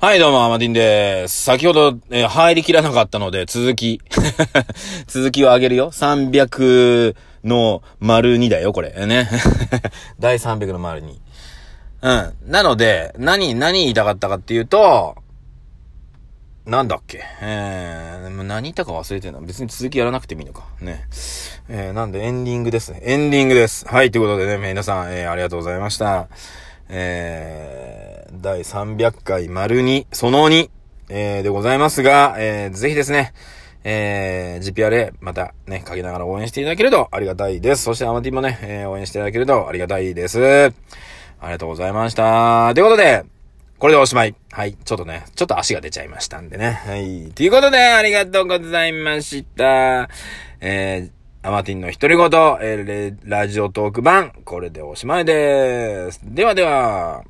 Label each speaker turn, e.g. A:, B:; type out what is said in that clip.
A: はい、どうも、アマティンです。先ほど、えー入りきらなかったので、続き。続きをあげるよ。300の丸2だよ、これ。ね。第300の丸2。うん。なので、何、何言いたかったかっていうと、なんだっけ？えー、もう何言ったか忘れてんな。別に続きやらなくてもいいのか。ね。えー、なんでエンディングですね。エンディングです。はい、ということでね、皆さん、えー、ありがとうございました。えー、第300回丸2、その2、えー、でございますが、えー、ぜひですね、えー、GPRA、またね、かけながら応援していただけるとありがたいです。そしてアマティもね、えー、応援していただけるとありがたいです。ありがとうございました。ということで、これでおしまい。はい。ちょっとね、ちょっと足が出ちゃいましたんでね。はい。ということで、ありがとうございました。えー、アマティンの独り言、えーラジオトーク版、これでおしまいです。ではでは。